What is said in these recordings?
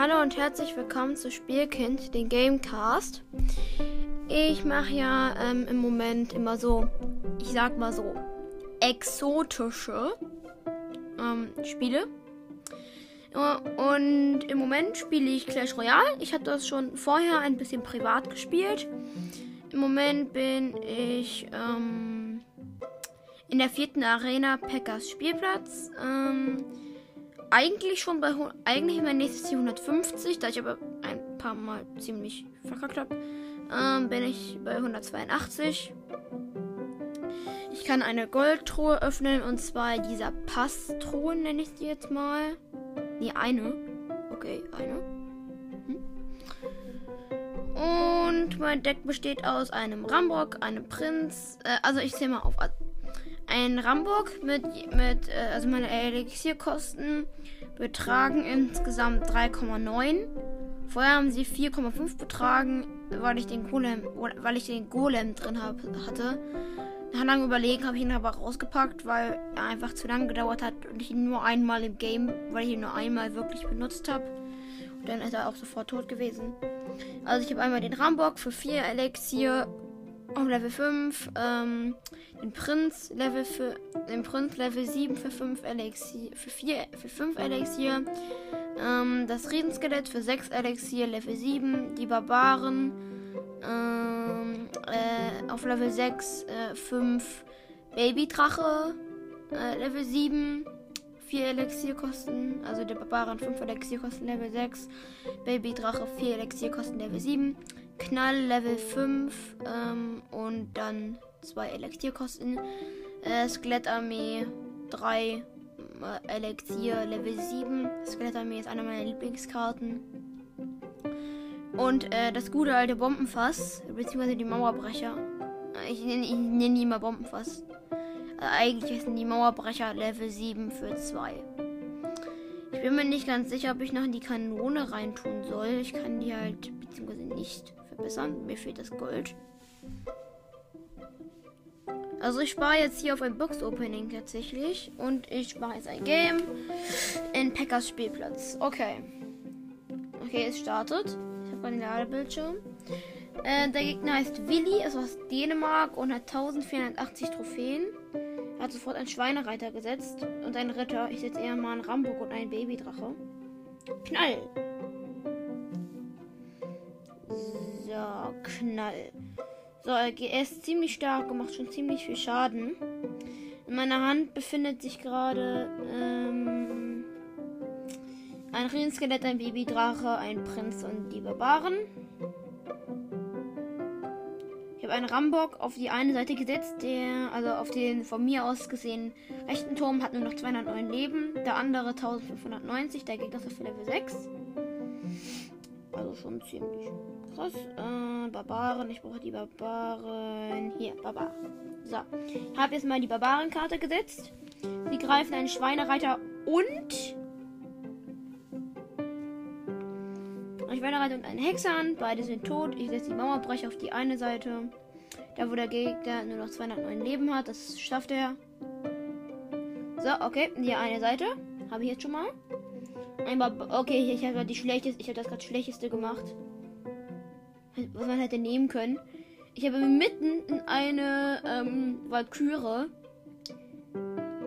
Hallo und herzlich willkommen zu Spielkind, den Gamecast. Ich mache ja ähm, im Moment immer so, ich sag mal so, exotische ähm, Spiele. Und im Moment spiele ich Clash Royale. Ich habe das schon vorher ein bisschen privat gespielt. Im Moment bin ich ähm, in der vierten Arena Packers Spielplatz. Ähm, eigentlich schon bei eigentlich mein nächstes Ziel 150, da ich aber ein paar Mal ziemlich verkackt habe, ähm, bin ich bei 182. Ich kann eine Goldtruhe öffnen und zwar dieser Passtruhe nenne ich sie jetzt mal. Nee, eine. Okay, eine. Hm. Und mein Deck besteht aus einem Rambock, einem Prinz. Äh, also ich zähle mal auf. Ein Rambock mit, mit äh, also meine Elixierkosten betragen insgesamt 3,9. Vorher haben sie 4,5 betragen, weil ich den Golem, weil ich den Golem drin hab, hatte. Nach langem Überlegen habe ich ihn aber rausgepackt, weil er einfach zu lange gedauert hat und ich ihn nur einmal im Game, weil ich ihn nur einmal wirklich benutzt habe. Und dann ist er auch sofort tot gewesen. Also ich habe einmal den Rambock für 4 Elixier auf Level 5, ähm, den Prinz Level für den Prinz Level 7 für 5 Elixier, für 4 für 5 Elixier, ähm, das Riesenskelett für 6 Elixier Level 7, die Barbaren ähm, äh, auf Level 6 äh, 5 Babydrache äh, Level 7 4 Elixierkosten, also der Barbaren 5 Elixierkosten Level 6, Babydrache 4 Elixierkosten Level 7, Knall Level 5 ähm, und dann 2 Elixierkosten. Äh, Skelettarmee 3 äh, Elixier Level 7. Skelettarmee ist eine meiner Lieblingskarten. Und äh, das gute alte Bombenfass, beziehungsweise die Mauerbrecher. Äh, ich nenne nenn die mal Bombenfass. Äh, eigentlich sind die Mauerbrecher Level 7 für 2. Ich bin mir nicht ganz sicher, ob ich noch in die Kanone reintun soll. Ich kann die halt, beziehungsweise nicht verbessern. Mir fehlt das Gold. Also ich spare jetzt hier auf ein Box-Opening tatsächlich. Und ich spare jetzt ein Game in Packers Spielplatz. Okay. Okay, es startet. Ich habe einen Ladebildschirm. Äh, der Gegner heißt Willi, ist aus Dänemark und hat 1480 Trophäen. Er hat sofort einen Schweinereiter gesetzt und einen Ritter. Ich setze eher mal einen Ramburg und einen Babydrache. Knall! So, Knall. So, er ist ziemlich stark und macht schon ziemlich viel Schaden. In meiner Hand befindet sich gerade ähm, ein Riesenskelett, ein Babydrache, ein Prinz und die Barbaren. Ich habe einen Rambock auf die eine Seite gesetzt, der, also auf den von mir aus gesehen rechten Turm hat nur noch 209 Leben, der andere 1590, der Gegner ist auf Level 6. Also schon ziemlich krass. Äh, Barbaren, ich brauche die Barbaren. Hier, Barbaren. So, ich habe jetzt mal die Barbarenkarte gesetzt. Sie greifen einen Schweinereiter und ein Schweinereiter und einen Hexer an. Beide sind tot. Ich setze die Mauerbrecher auf die eine Seite. Da, wo der Gegner nur noch 209 Leben hat. Das schafft er. So, okay. Die eine Seite. Habe ich jetzt schon mal. Einmal, okay, ich habe die schlechteste, ich habe das gerade schlechteste gemacht. Was man hätte nehmen können. Ich habe mitten in eine ähm, Valkyrie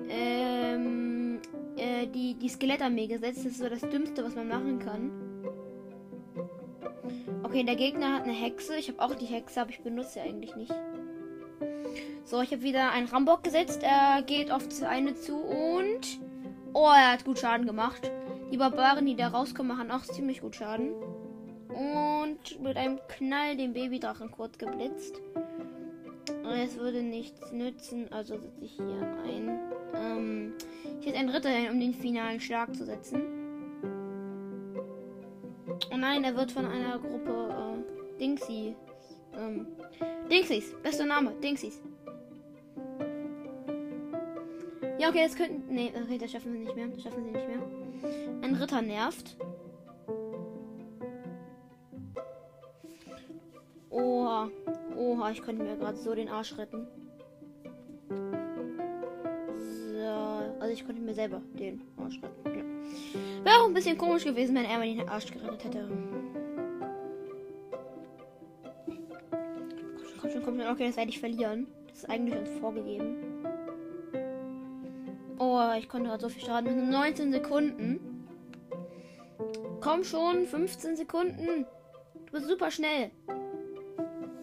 ähm, äh, die, die Skelettarmee gesetzt. Das ist so das Dümmste, was man machen kann. Okay, der Gegner hat eine Hexe. Ich habe auch die Hexe, aber ich benutze sie eigentlich nicht. So, ich habe wieder einen Rambock gesetzt. Er geht auf eine zu und... Oh, er hat gut Schaden gemacht. Die Barbaren, die da rauskommen, machen auch ziemlich gut Schaden. Und mit einem Knall den Babydrachen kurz geblitzt. Es würde nichts nützen, also setze ich hier ein. Ähm, ich setze einen Ritter hin, um den finalen Schlag zu setzen. Oh nein, er wird von einer Gruppe äh, Dingsy. Ähm, Dingsies, bester Name, Dingsies. Ja, okay, es könnten. Nee, okay, das schaffen sie nicht mehr. Das schaffen sie nicht mehr. Ein Ritter nervt. Oha. Oha, ich könnte mir gerade so den Arsch retten. So. Also ich konnte mir selber den Arsch retten. Ja. Wäre auch ein bisschen komisch gewesen, wenn er mir den Arsch gerettet hätte. Komm schon, komm schon. Okay, das werde ich verlieren. Das ist eigentlich uns vorgegeben. Oh, ich konnte gerade so viel Schaden mit nur 19 Sekunden. Komm schon, 15 Sekunden. Du bist super schnell.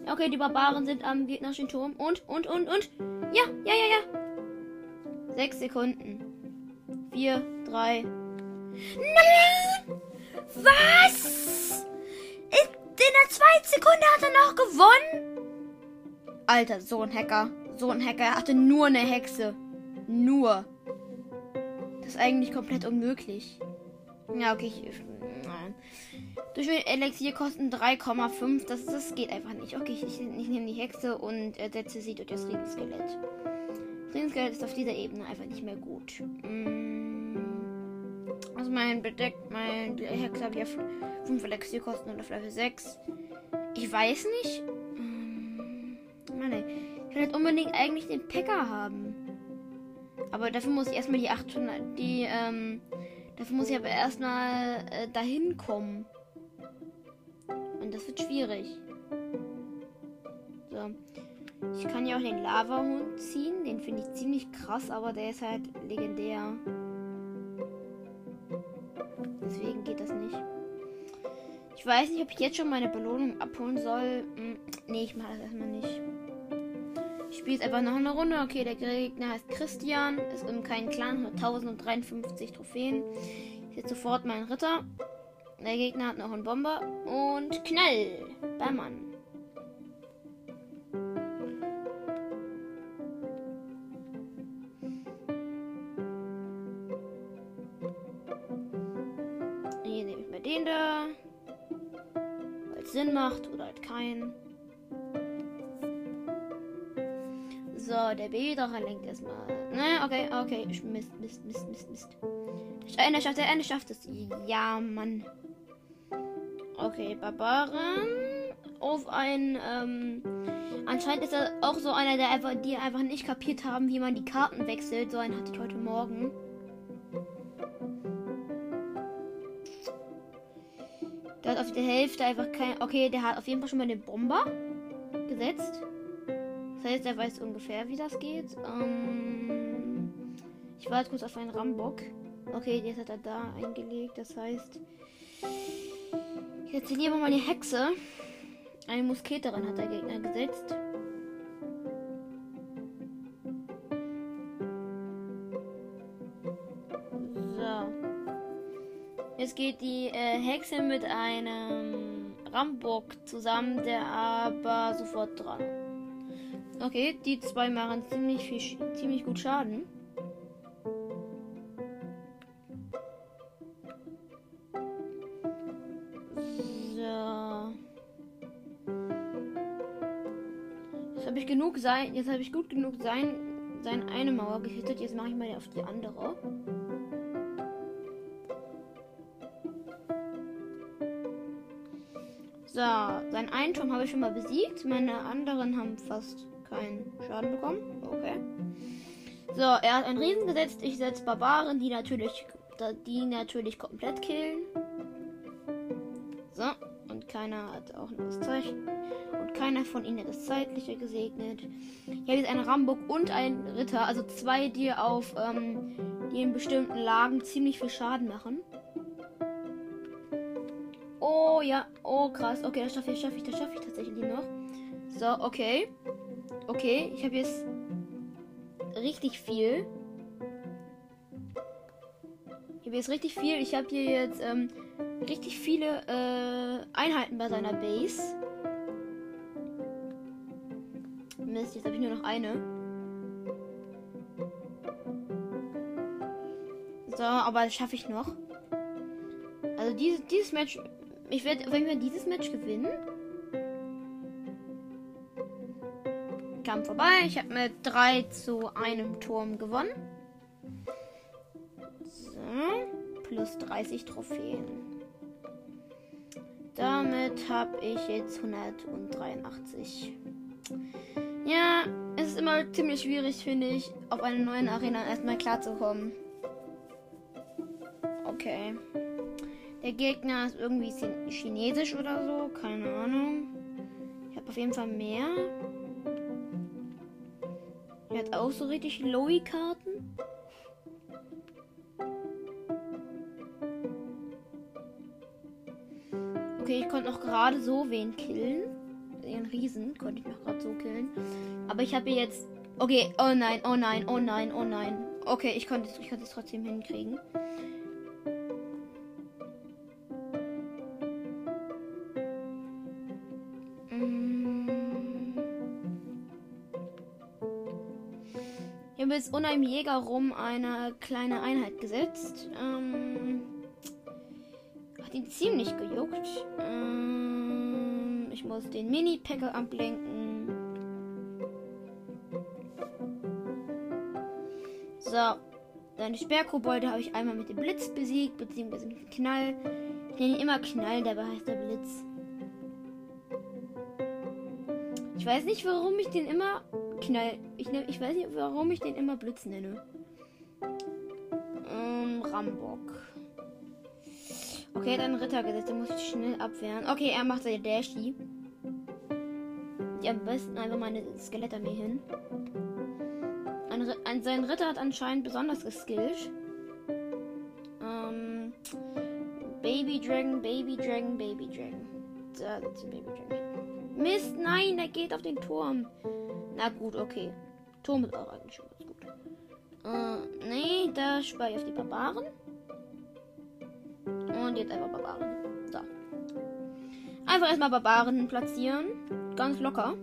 Okay, die Barbaren sind am gegnerischen Turm. Und, und, und, und. Ja, ja, ja, ja. Sechs Sekunden. Vier, drei. Nein! Was? In, der zweiten Sekunde hat er noch gewonnen? Alter, so ein Hacker. So ein Hacker. Er hatte nur eine Hexe. Nur. Das ist eigentlich komplett unmöglich. Ja, okay. Ich, nein. Durch Elixier kosten 3,5. Das, das geht einfach nicht. Okay, ich, ich, ich nehme die Hexe und ersetze sie durch das Riesenskelett. Riesenskelett ist auf dieser Ebene einfach nicht mehr gut. Mm. Also mein Bedeck, mein Hexe habe ich auf 5 Elixierkosten und auf Level 6. Ich weiß nicht. Mm. Mann, ich will halt unbedingt eigentlich den Packer haben. Aber dafür muss ich erstmal die 800, die, ähm, dafür muss ich aber erstmal äh, dahin kommen. Das wird schwierig. So. Ich kann ja auch den Lava-Hund ziehen. Den finde ich ziemlich krass, aber der ist halt legendär. Deswegen geht das nicht. Ich weiß nicht, ob ich jetzt schon meine Belohnung abholen soll. Hm, nee, ich mache das erstmal nicht. Ich spiele jetzt einfach noch eine Runde. Okay, der Gegner heißt Christian. Ist im kein Clan. Hat 1053 Trophäen. Ich jetzt sofort meinen Ritter. Der Gegner hat noch einen Bomber. Und Knall. Beim Mann. Hier nehme ich mal den da. Weil es Sinn macht oder halt keinen. So, der Babydrache lenkt erstmal. Ne, okay, okay. Mist, Mist, Mist, Mist, Mist. Der schafft, der eine schafft es. Ja, Mann. Okay, Barbaren auf ein. Ähm, anscheinend ist er auch so einer, der einfach, die einfach nicht kapiert haben, wie man die Karten wechselt. So einen hatte ich heute Morgen. Der hat auf der Hälfte einfach kein. Okay, der hat auf jeden Fall schon mal den Bomber gesetzt. Das heißt, er weiß ungefähr, wie das geht. Ähm, ich warte kurz auf einen Rambock. Okay, jetzt hat er da eingelegt. Das heißt, setze lieber mal die Hexe. Eine Musketerin hat der Gegner gesetzt. So. Jetzt geht die äh, Hexe mit einem Rambock zusammen, der aber sofort dran. Okay, die zwei machen ziemlich viel, ziemlich gut Schaden. Sein. Jetzt habe ich gut genug sein, sein eine Mauer gehittet. Jetzt mache ich mal auf die andere. So, seinen einen Turm habe ich schon mal besiegt. Meine anderen haben fast keinen Schaden bekommen. Okay. So, er hat einen Riesen gesetzt. Ich setze Barbaren, die natürlich, die natürlich komplett killen. Keiner hat auch das Zeichen. Und keiner von ihnen hat das Zeitliche gesegnet. Ich habe jetzt einen und einen Ritter, also zwei, die auf ähm, die in bestimmten Lagen ziemlich viel Schaden machen. Oh ja, oh krass. Okay, das schaffe ich, schaffe ich, das schaffe ich tatsächlich noch. So, okay. Okay, ich habe jetzt richtig viel. Ich habe jetzt richtig viel. Ich habe hier jetzt ähm, richtig viele äh, Einheiten bei seiner Base. Mist, jetzt habe ich nur noch eine. So, aber das schaffe ich noch. Also dieses, dieses Match, ich werde wenn wir dieses Match gewinnen. Kampf vorbei. Ich habe mit 3 zu einem Turm gewonnen. So, plus 30 Trophäen. Damit habe ich jetzt 183. Ja, Es ist immer ziemlich schwierig, finde ich, auf einer neuen Arena erstmal klarzukommen. Okay. Der Gegner ist irgendwie chinesisch oder so, keine Ahnung. Ich habe auf jeden Fall mehr. Er hat auch so richtig Lowy-Karten. Konnte noch gerade so wen killen. Den Riesen konnte ich noch gerade so killen. Aber ich habe jetzt. Okay, oh nein, oh nein, oh nein, oh nein. Okay, ich konnte, ich es trotzdem hinkriegen. habe jetzt unter einem Jäger rum eine kleine Einheit gesetzt. Ähm, ziemlich gejuckt. Ähm, ich muss den Mini-Packer ablenken. So. Deine Sperrkobolde habe ich einmal mit dem Blitz besiegt, beziehungsweise mit dem Knall. Ich nenne ihn immer Knall, dabei heißt der Blitz. Ich weiß nicht, warum ich den immer Knall. Ich, ne, ich weiß nicht, warum ich den immer Blitz nenne. Ähm, Rambock. Okay, dann Ritter gesetzt. Den muss ich schnell abwehren. Okay, er macht seine Dashi. Die am besten einfach meine Skelettarmee hin. Ein, ein, sein Ritter hat anscheinend besonders geskillt. Ähm, Baby Dragon, Baby Dragon, Baby Dragon. Da sitzt Baby Dragon. Mist, nein, er geht auf den Turm. Na gut, okay. Turm ist auch eigentlich schon ganz gut. Äh, nee, da spare ich auf die Barbaren. Und jetzt einfach Barbaren. So. Einfach erstmal Barbaren platzieren. Ganz locker.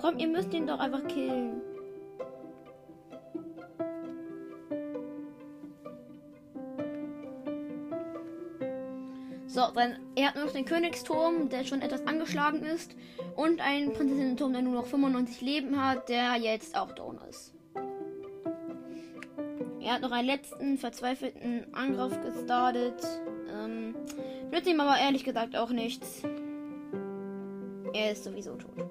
Komm, ihr müsst ihn doch einfach killen. So, dann, er hat nur noch den Königsturm, der schon etwas angeschlagen ist. Und einen Prinzessinnenturm, der nur noch 95 Leben hat, der jetzt auch down ist. Er hat noch einen letzten verzweifelten Angriff gestartet. Ähm, nützt ihm aber ehrlich gesagt auch nichts. Er ist sowieso tot.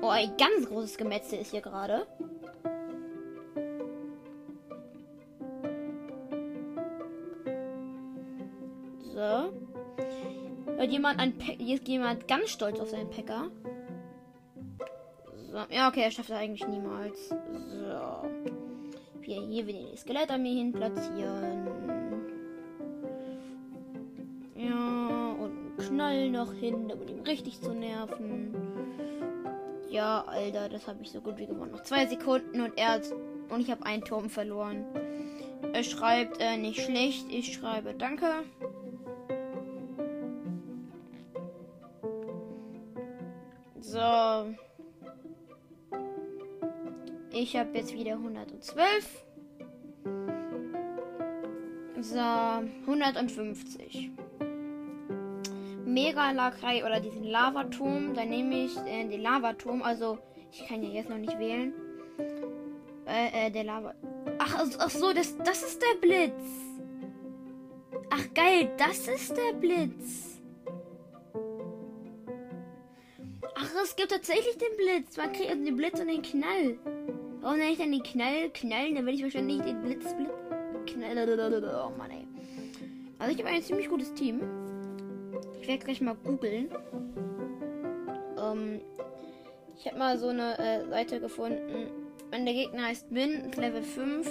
Oh, ein ganz großes Gemetzel ist hier gerade. So. Hört jemand ein Pe Jetzt jemand ganz stolz auf seinen Packer. So. Ja, okay, er schafft das eigentlich niemals. So. Wir hier wieder die Skelettarmee hin platzieren. Ja, und einen Knall noch hin, um ihn richtig zu nerven. Ja, Alter, das habe ich so gut wie gewonnen. Noch zwei Sekunden und er hat, und ich habe einen Turm verloren. Er schreibt äh, nicht schlecht. Ich schreibe Danke. So. Ich habe jetzt wieder 112. So, 150. Mega Lakrei oder diesen Lavaturm. Dann nehme ich äh, den Lavaturm. Also, ich kann ja jetzt noch nicht wählen. Äh, äh, der Lava. Ach, ach so, das, das ist der Blitz. Ach, geil, das ist der Blitz. es gibt tatsächlich den Blitz. Man kriegt also den Blitz und den Knall. Warum nenne ich dann den Knall? Knallen, dann will ich wahrscheinlich den Blitz, Blitz. Knall. Oh Mann, ey. Also ich habe ein ziemlich gutes Team. Ich werde gleich mal googeln. Ähm, ich habe mal so eine äh, Seite gefunden. Wenn der Gegner heißt Min, Level 5,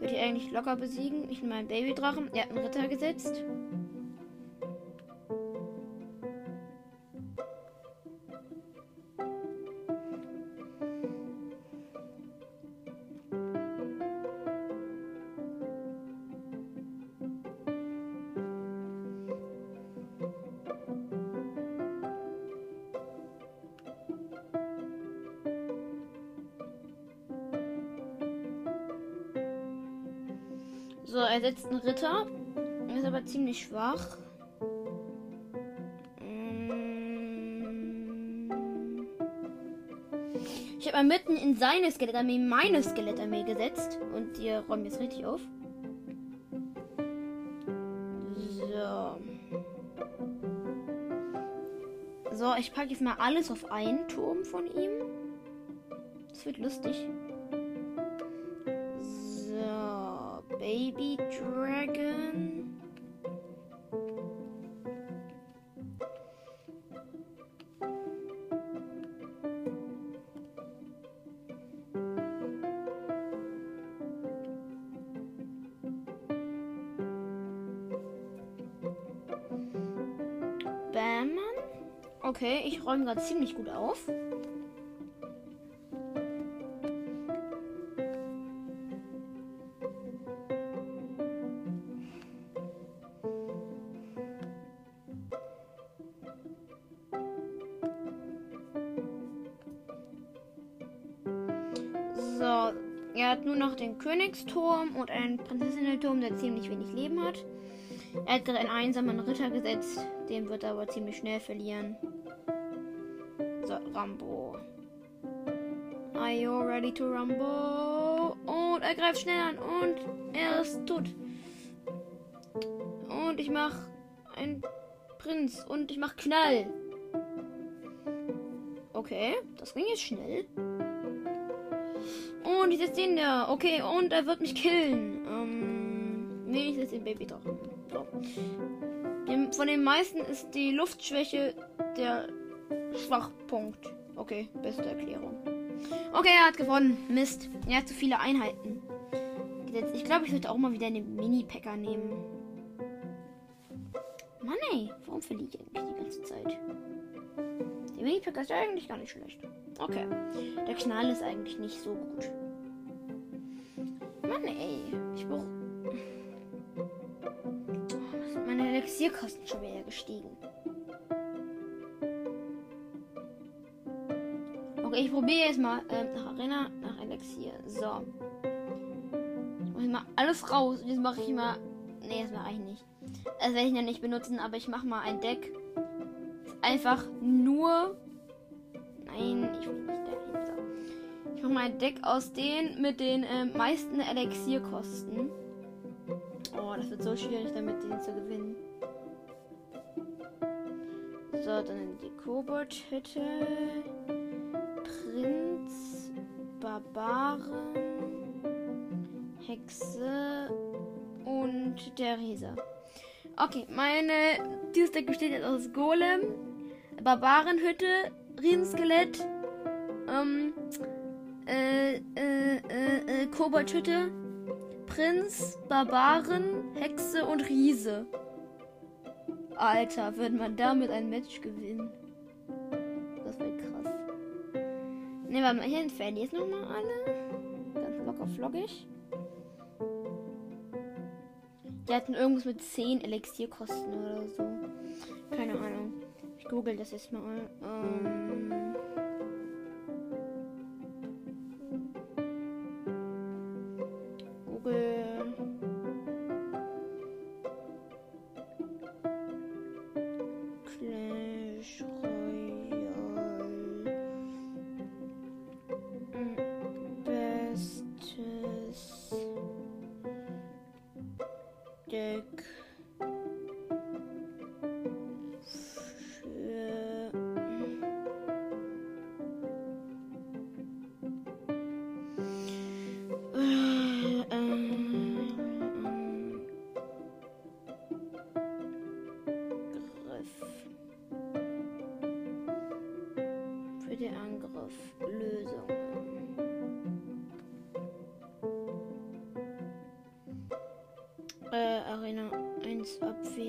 würde ich eigentlich locker besiegen. Ich nehme meinen Babydrachen. Er hat einen Ritter gesetzt. Einen Ritter. Ist aber ziemlich schwach. Mm. Ich habe mal mitten in seine Skelettarmee meine Skelettarmee gesetzt. Und die räumen jetzt richtig auf. So. So, ich packe jetzt mal alles auf einen Turm von ihm. Das wird lustig. So, Baby Dragon. Okay, ich räume gerade ziemlich gut auf. So, er hat nur noch den Königsturm und einen Prinzessinnenturm, der ziemlich wenig Leben hat. Er hat gerade einen einsamen Ritter gesetzt, den wird er aber ziemlich schnell verlieren. Rambo. Are you ready to Rambo? Und er greift schnell an und er ist tot. Und ich mach einen Prinz und ich mach Knall. Okay, das ging jetzt schnell. Und ich setze den da. Okay, und er wird mich killen. Ähm, nee, ich setze den Baby drauf. So. Dem, von den meisten ist die Luftschwäche der Schwachpunkt. Okay, beste Erklärung. Okay, er hat gewonnen. Mist. Er hat zu viele Einheiten. Ich glaube, ich würde auch mal wieder einen Mini-Packer nehmen. Mann ey, warum verliere ich eigentlich die ganze Zeit? Der Mini-Packer ist ja eigentlich gar nicht schlecht. Okay. Der Knall ist eigentlich nicht so gut. Mann ey, ich brauche... Meine Elixierkosten schon wieder gestiegen. Okay, ich probiere jetzt mal ähm, nach Arena, nach Elixier. So. Jetzt mache ich mal alles raus. Und jetzt mache ich mal. Nee, das mache ich nicht. Das werde ich noch nicht benutzen, aber ich mache mal ein Deck. Einfach nur. Nein, ich will nicht dahin. So. Ich mache mal ein Deck aus den mit den ähm, meisten Elixierkosten. Oh, das wird so schwierig, damit den zu gewinnen. So, dann die Kobold-Hütte. Barbaren, Hexe und der Riese. Okay, meine dieses besteht jetzt aus Golem, Barbarenhütte, Riesenskelett, ähm, äh, äh, äh, äh, Koboldhütte, Prinz, Barbaren, Hexe und Riese. Alter, wird man damit ein Match gewinnen? Ne, warte mal, hier entfernen die jetzt nochmal alle. Ganz locker flockig. Die hatten irgendwas mit 10 Elixierkosten oder so. Keine Ahnung. Ich google das jetzt mal. Ähm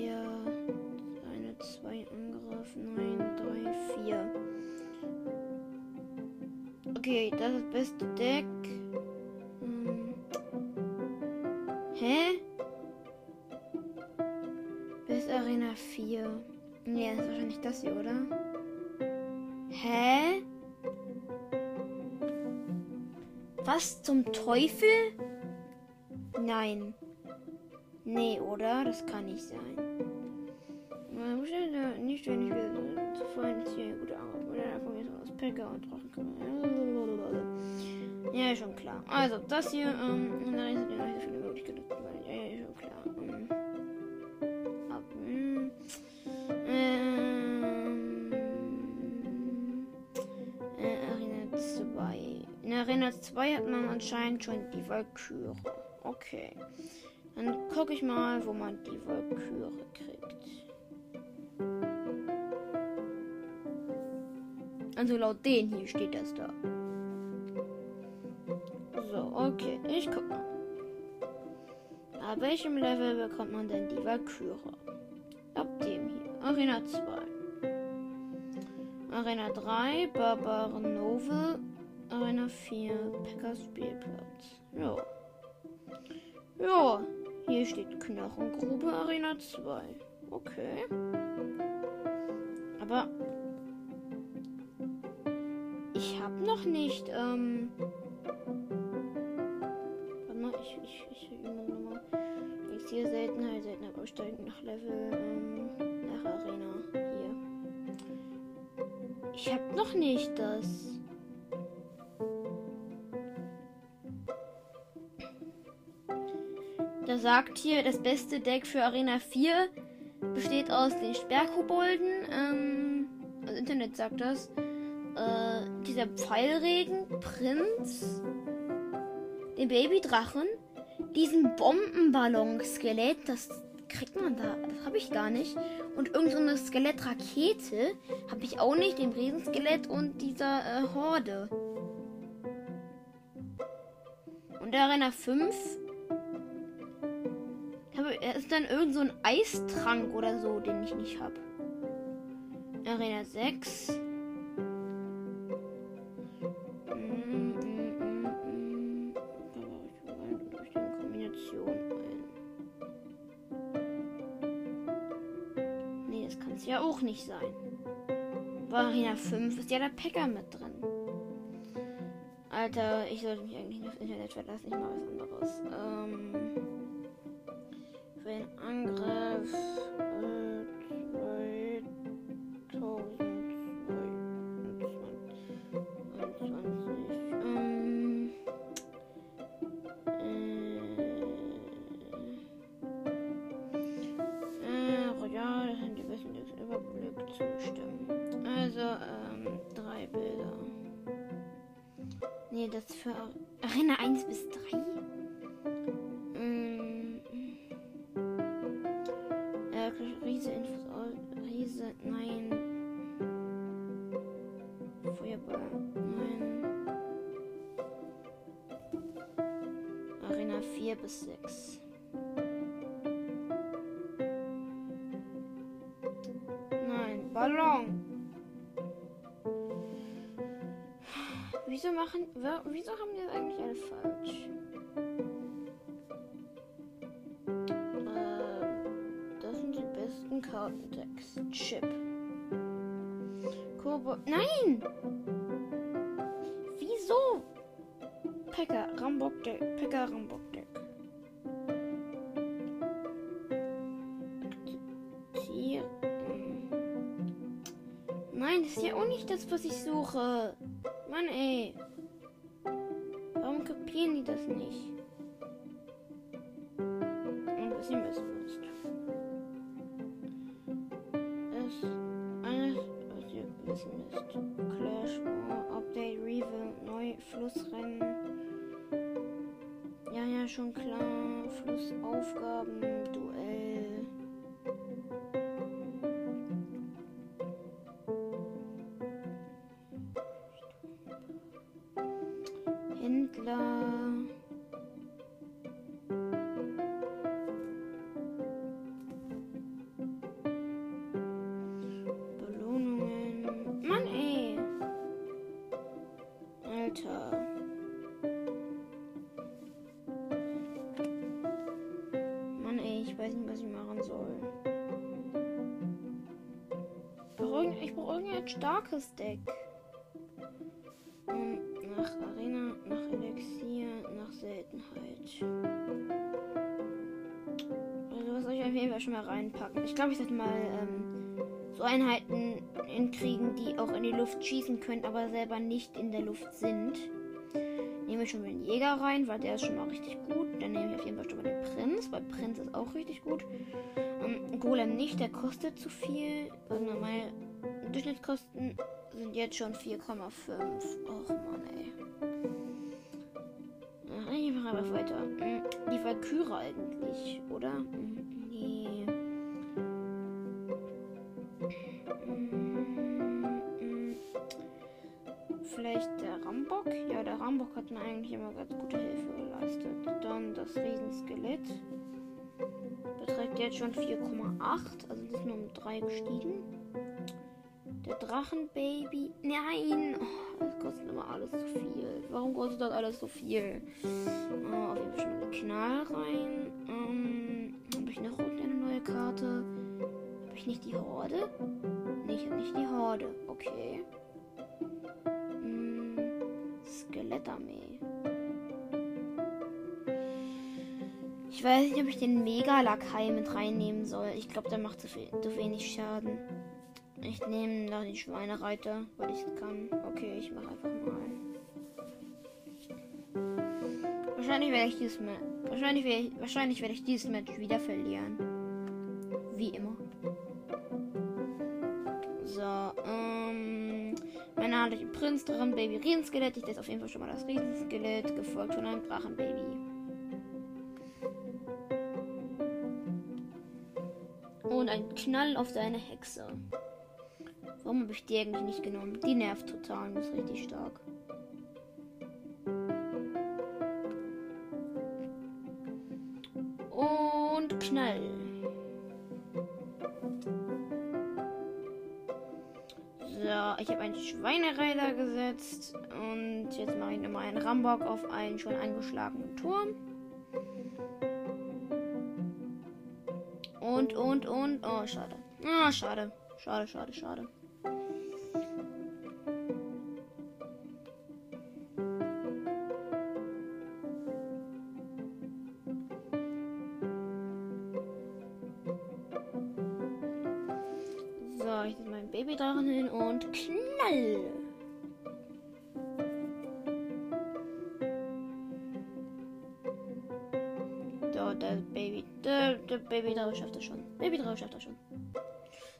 1 Abwehr. Eine 2 Angriff. 9, 3, 4. Okay, das ist das beste Deck. Hm. Hä? Best Arena 4. Nee, das ist wahrscheinlich das hier, oder? Hä? Was zum Teufel? Nein. Nee, oder? Das kann nicht sein. Ich will nicht wieder so vorhin hier gute Arbeit. Modelle von so aus Packer und Trockenkammer. Ja, schon klar. Also, das hier, ähm, da ist mir noch so viele Möglichkeiten. Ja, ja, schon klar. Hm. Ähm, ab, Arena 2. In Arena 2 hat man anscheinend schon die Walküre. Okay. Dann gucke ich mal, wo man die Walküre kriegt. Also laut den hier steht das da. So, okay. Ich guck mal. Ab welchem Level bekommt man denn die Valkyrie? Ab dem hier. Arena 2. Arena 3, Barbaren Novel. Arena 4, Packers Spielplatz. Ja. Ja, hier steht Knochengrube Arena 2. Okay. Aber Seltenheit, Seltenheit aussteigen nach Level, ähm, nach Arena. Hier. Ich habe noch nicht das. Da sagt hier, das beste Deck für Arena 4 besteht aus den Sperrkobolden. Ähm, das Internet sagt das. Äh, dieser Pfeilregen, Prinz, den Babydrachen, diesen Bombenballon-Skelett, das kriegt man da, das habe ich gar nicht. Und irgendeine Skelettrakete habe ich auch nicht, den Riesenskelett und dieser äh, Horde. Und der Arena 5 er ist dann irgend so ein Eistrank oder so, den ich nicht habe. Arena 6. nicht sein. Bei Arena 5 ist ja der Packer mit drin. Alter, ich sollte mich eigentlich nicht aufs Internet verlassen, ich mal was anderes. Ähm für den Angriff das für Arena 1 bis 3. Nein! Wieso? Pekka, Rambok Deck. Pekka, Rambok Deck. Nein, das ist ja auch nicht das, was ich suche. Mann, ey. Warum kapieren die das nicht? Starkes Deck. Und nach Arena, nach Elixier, nach Seltenheit. Also was soll ich auf jeden Fall schon mal reinpacken? Ich glaube, ich sollte mal ähm, so Einheiten hinkriegen, die auch in die Luft schießen können, aber selber nicht in der Luft sind. Nehme ich schon mal den Jäger rein, weil der ist schon mal richtig gut. Dann nehme ich auf jeden Fall schon mal den Prinz, weil Prinz ist auch richtig gut. Ähm, Golem nicht, der kostet zu viel. Also meine Durchschnittskosten sind jetzt schon 4,5. Och man, ey. Aber weiter. Hm, die Valkyrie eigentlich, oder? Hm, nee. Hm, Vielleicht der Rambock? Ja, der Rambock hat mir eigentlich immer ganz gute Hilfe geleistet. Dann das Riesenskelett. Beträgt jetzt schon 4,8. Also das ist nur um 3 gestiegen. Der Drachenbaby. Nein! Oh, das kostet immer alles so viel. Warum kostet das alles so viel? Oh, jeden Fall schon mal eine Knall rein. Ähm, habe ich noch eine neue Karte? Habe ich nicht die Horde? Nee, ich habe nicht die Horde. Okay. Hm, Skelettarmee. Ich weiß nicht, ob ich den Mega-Lakai mit reinnehmen soll. Ich glaube, der macht zu, viel, zu wenig Schaden. Ich nehme noch den Schweinereiter, weil ich es kann. Okay, ich mache einfach mal. Wahrscheinlich werde ich dieses Match. Wahrscheinlich werde ich, wahrscheinlich werde ich dieses Match wieder verlieren. Wie immer. So, ähm. Meine Hand hat Prinz dran, Baby Riesenskelett. Ich das auf jeden Fall schon mal das Riesenskelett, gefolgt von einem Drachenbaby. Und ein Knall auf seine Hexe. Warum habe ich die eigentlich nicht genommen? Die nervt total und ist richtig stark. Und Knall. So, ich habe einen Schweinereiter gesetzt und jetzt mache ich nochmal einen Rambock auf einen schon angeschlagenen Turm. Und, und, und. Oh, schade. Oh, schade. Schade, schade, schade. 3 schafft das schon. Baby 3 schafft das schon.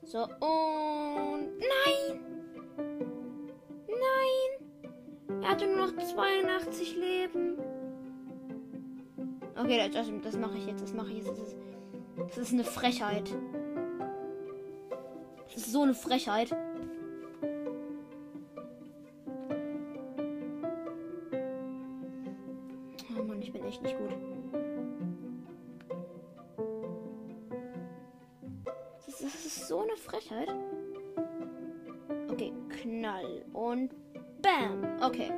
So, und. Nein! Nein! Er hatte nur noch 82 Leben. Okay, das, das mache ich jetzt. Das mache ich jetzt. Das ist, das ist eine Frechheit. Das ist so eine Frechheit. Frechheit. Okay, Knall und Bam. Okay.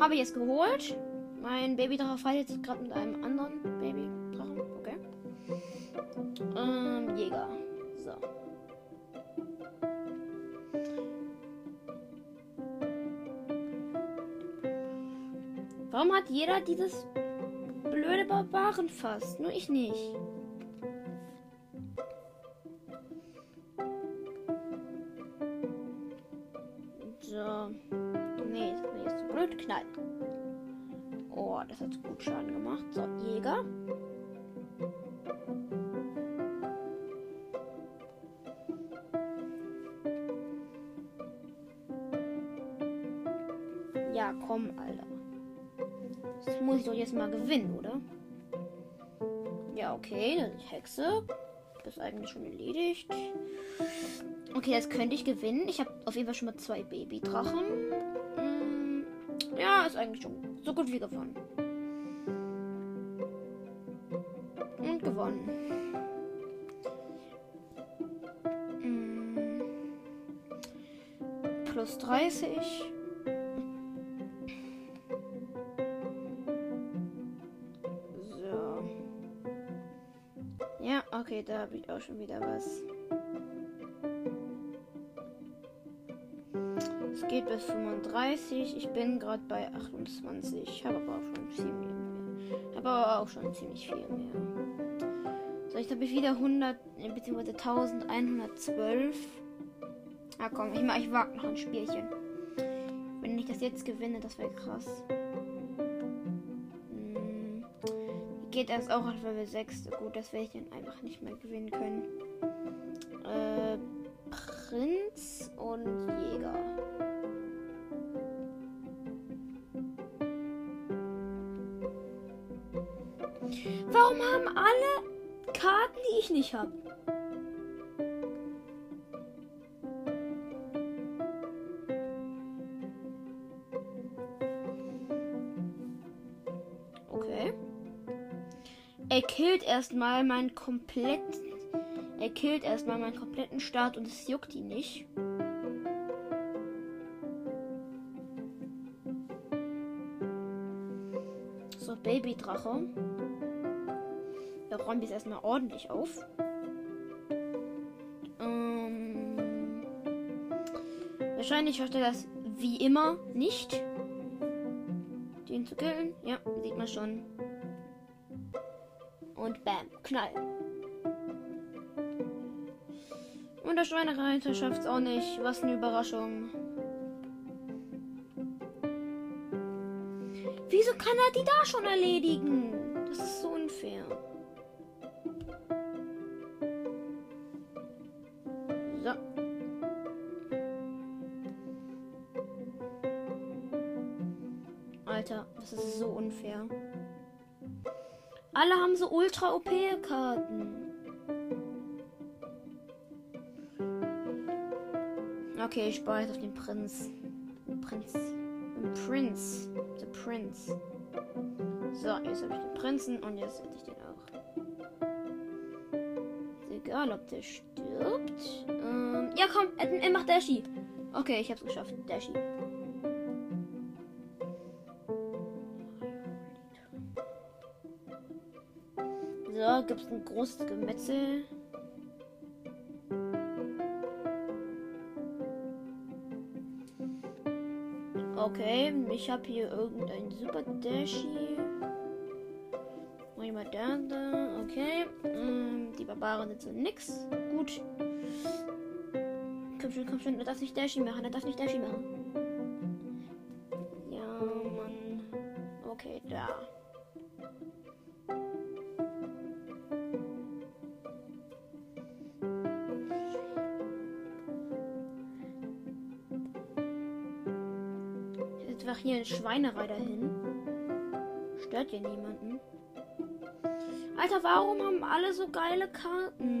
Habe ich jetzt geholt. Mein Babydrache fightet sich gerade mit einem anderen Babydrachen. Okay. Ähm, Jäger. So. Warum hat jeder dieses blöde Barbarenfass? Nur ich nicht. Oh, das hat gut Schaden gemacht. So, Jäger. Ja, komm, Alter. Das muss ich doch jetzt mal gewinnen, oder? Ja, okay, dann die Hexe. Das ist eigentlich schon erledigt. Okay, das könnte ich gewinnen. Ich habe auf jeden Fall schon mal zwei Babydrachen. Hm, ja, ist eigentlich schon so gut wie gewonnen. Plus 30. So. Ja, okay, da habe ich auch schon wieder was. Es geht bis 35. Ich bin gerade bei 28. Ich habe aber auch schon ziemlich mehr. Habe aber auch schon ziemlich viel mehr. So, ich habe wieder 100 bzw. 1112. Ah komm, ich, mach, ich wage noch ein Spielchen. Jetzt gewinne, das wäre krass. Hm, geht erst auch auf Level 6. Gut, das werde ich dann einfach nicht mehr gewinnen können. Äh, Prinz und Jäger. Warum haben alle Karten, die ich nicht habe? Er killt erstmal meinen kompletten. Er killt erstmal meinen kompletten Start und es juckt ihn nicht. So, Babydrache. Wir räumen jetzt erstmal ordentlich auf. Ähm, wahrscheinlich schafft er das wie immer nicht. Den zu killen. Ja, sieht man schon. Und bam, Knall. Und der Schweinereiter schafft es auch nicht. Was eine Überraschung. Wieso kann er die da schon erledigen? Das ist so Alle haben so ultra OP-Karten. Okay, ich spare jetzt auf den Prinz. Prinz. Prinz. The Prince. So, jetzt habe ich den Prinzen und jetzt hätte ich den auch. Egal, ob der stirbt. Ähm, ja, komm, er, er macht Dashi. Okay, ich hab's geschafft. Dashi. So, gibt's ein großes Gemetzel. Okay, ich habe hier irgendein Super Dashi. Okay. Ähm, die Barbaren sind so nix. Gut. Komm schon, komm schon. Er darf nicht Dashi machen. Er darf nicht Dashi machen. Jetzt einfach hier ein Schweinereiter hin. Stört ja niemanden. Alter, warum haben alle so geile Karten?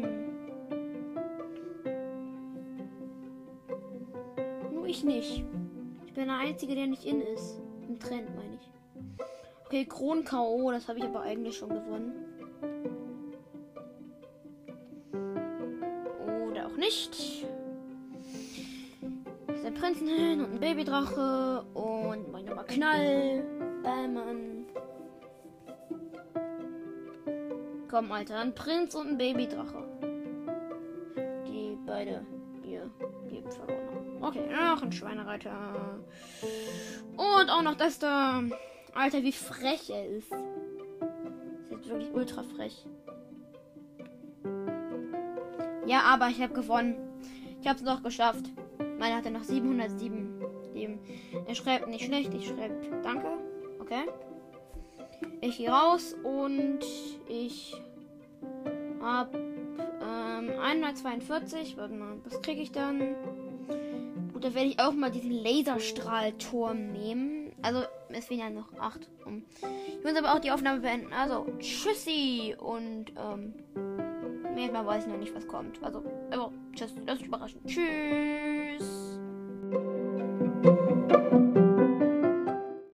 Nur ich nicht. Ich bin der Einzige, der nicht in ist. Im Trend, meine ich. Okay, Kron-K.O., das habe ich aber eigentlich schon gewonnen. Prinzen hin und ein Babydrache und mach nochmal Knall. Bam. Komm, Alter, ein Prinz und ein Babydrache. Die beide hier, die verloren. Okay, noch ein Schweinereiter. Und auch noch das da. Alter, wie frech er ist. Ist jetzt wirklich ultra frech. Ja, aber ich habe gewonnen. Ich habe es noch geschafft. Meine hatte noch 707 Leben. Er schreibt nicht schlecht. Ich schreibe Danke. Okay. Ich gehe raus und ich habe ähm, 142. Warte mal, was kriege ich dann? Gut, da werde ich auch mal diesen Laserstrahlturm nehmen. Also, es fehlen ja noch acht. Um. Ich muss aber auch die Aufnahme beenden. Also, tschüssi und ähm, Mal weiß ich noch nicht, was kommt. Also, aber tschüss, das ist überraschend. Tschüss.